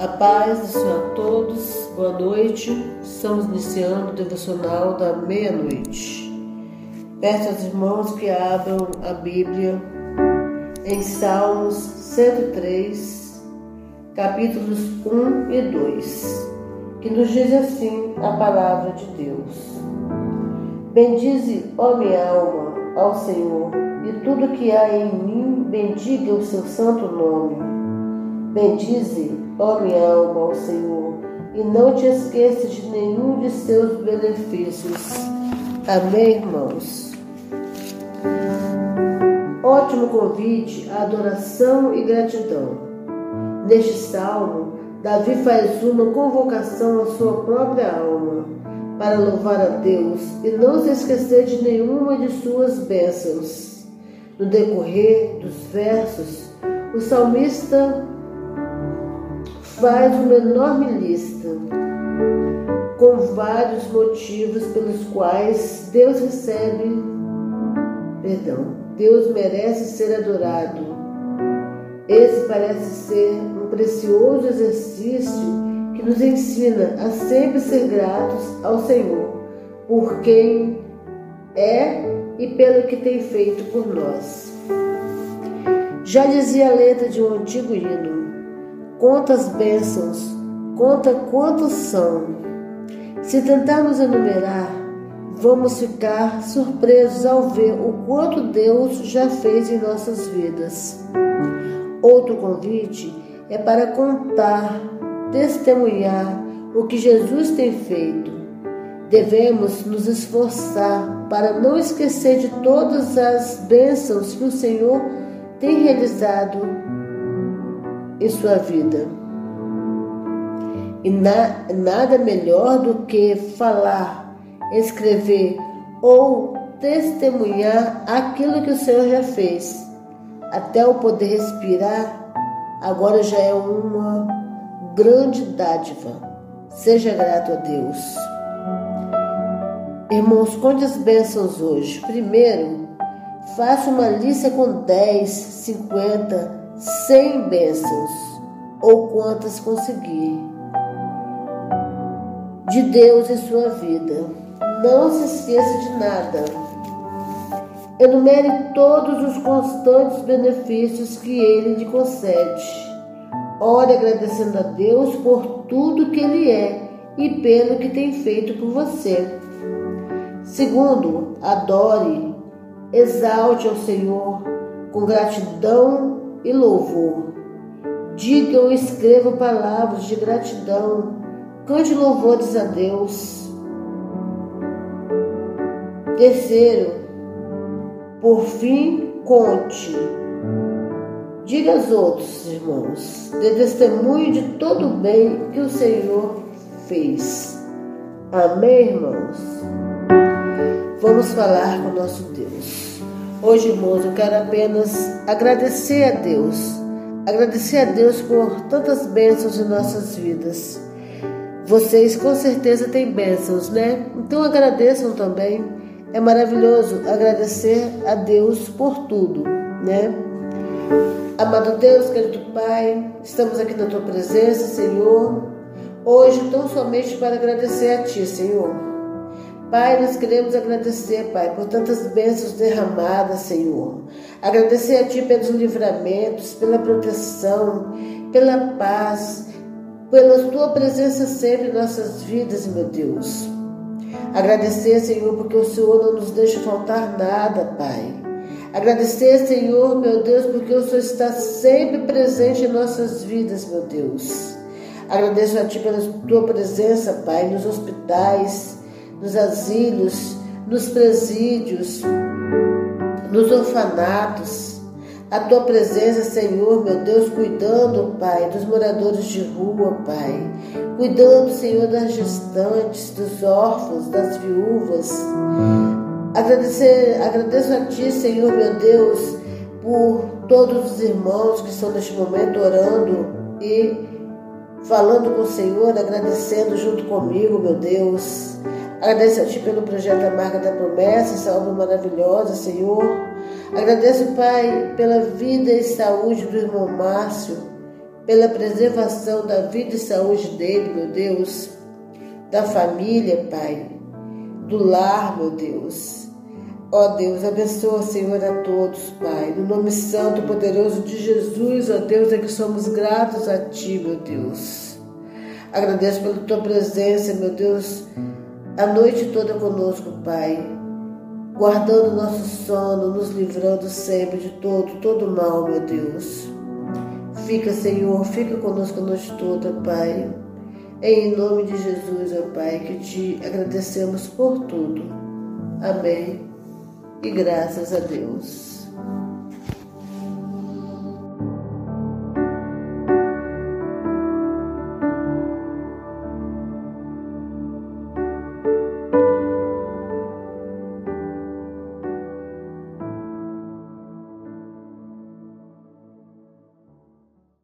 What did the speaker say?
A paz do Senhor a todos, boa noite. Estamos iniciando o devocional da meia-noite. Peço aos irmãos que abram a Bíblia em Salmos 103, capítulos 1 e 2, que nos diz assim a palavra de Deus. Bendize, ó minha alma, ao Senhor, e tudo que há em mim, bendiga o seu santo nome. Bendize, ó minha alma, ao Senhor, e não te esqueças de nenhum de seus benefícios. Amém, irmãos? Ótimo convite à adoração e gratidão. Neste salmo, Davi faz uma convocação à sua própria alma para louvar a Deus e não se esquecer de nenhuma de suas bênçãos. No decorrer dos versos, o salmista faz uma enorme lista com vários motivos pelos quais Deus recebe, perdão, Deus merece ser adorado. Esse parece ser um precioso exercício que nos ensina a sempre ser gratos ao Senhor por quem é e pelo que tem feito por nós. Já dizia a letra de um antigo hino: Quantas bênçãos, conta quantos são. Se tentarmos enumerar, vamos ficar surpresos ao ver o quanto Deus já fez em nossas vidas. Outro convite é para contar, testemunhar o que Jesus tem feito. Devemos nos esforçar para não esquecer de todas as bênçãos que o Senhor tem realizado em sua vida. E na, nada melhor do que falar, escrever ou testemunhar aquilo que o Senhor já fez. Até o poder respirar, agora já é uma grande dádiva. Seja grato a Deus. Irmãos, conte as bênçãos hoje. Primeiro, faça uma lista com 10, 50, cem bênçãos, ou quantas conseguir, de Deus em sua vida. Não se esqueça de nada. Enumere todos os constantes benefícios que Ele lhe concede. Ore agradecendo a Deus por tudo que Ele é e pelo que tem feito por você. Segundo, adore, exalte ao Senhor com gratidão e louvor. Diga ou escreva palavras de gratidão. Cante louvores a Deus. Terceiro, por fim, conte. Diga aos outros, irmãos, dê testemunho de todo o bem que o Senhor fez. Amém, irmãos? Vamos falar com nosso Deus. Hoje, irmãos, eu quero apenas agradecer a Deus, agradecer a Deus por tantas bênçãos em nossas vidas. Vocês com certeza têm bênçãos, né? Então agradeçam também. É maravilhoso agradecer a Deus por tudo, né? Amado Deus, querido Pai, estamos aqui na tua presença, Senhor. Hoje, tão somente para agradecer a Ti, Senhor Pai, nós queremos agradecer, Pai, por tantas bênçãos derramadas, Senhor. Agradecer a Ti pelos livramentos, pela proteção, pela paz, pela Tua presença sempre em nossas vidas, meu Deus. Agradecer, Senhor, porque o Senhor não nos deixa faltar nada, Pai. Agradecer, Senhor, meu Deus, porque o Senhor está sempre presente em nossas vidas, meu Deus. Agradeço a Ti pela Tua presença, Pai, nos hospitais, nos asilos, nos presídios, nos orfanatos. A tua presença, Senhor, meu Deus, cuidando, Pai, dos moradores de rua, Pai. Cuidando, Senhor, das gestantes, dos órfãos, das viúvas. Agradecer, agradeço a Ti, Senhor, meu Deus, por todos os irmãos que estão neste momento orando e falando com o Senhor, agradecendo junto comigo, meu Deus. Agradeço a Ti pelo projeto A Marca da Promessa, essa obra maravilhosa, Senhor. Agradeço, Pai, pela vida e saúde do irmão Márcio, pela preservação da vida e saúde dele, meu Deus, da família, Pai, do lar, meu Deus. Ó Deus, abençoa, Senhor, a todos, Pai. No nome santo e poderoso de Jesus, ó Deus, é que somos gratos a Ti, meu Deus. Agradeço pela Tua presença, meu Deus, a noite toda conosco, Pai. Guardando nosso sono, nos livrando sempre de todo, todo mal, meu Deus. Fica, Senhor, fica conosco a noite toda, Pai. Em nome de Jesus, ó Pai, que te agradecemos por tudo. Amém e graças a Deus.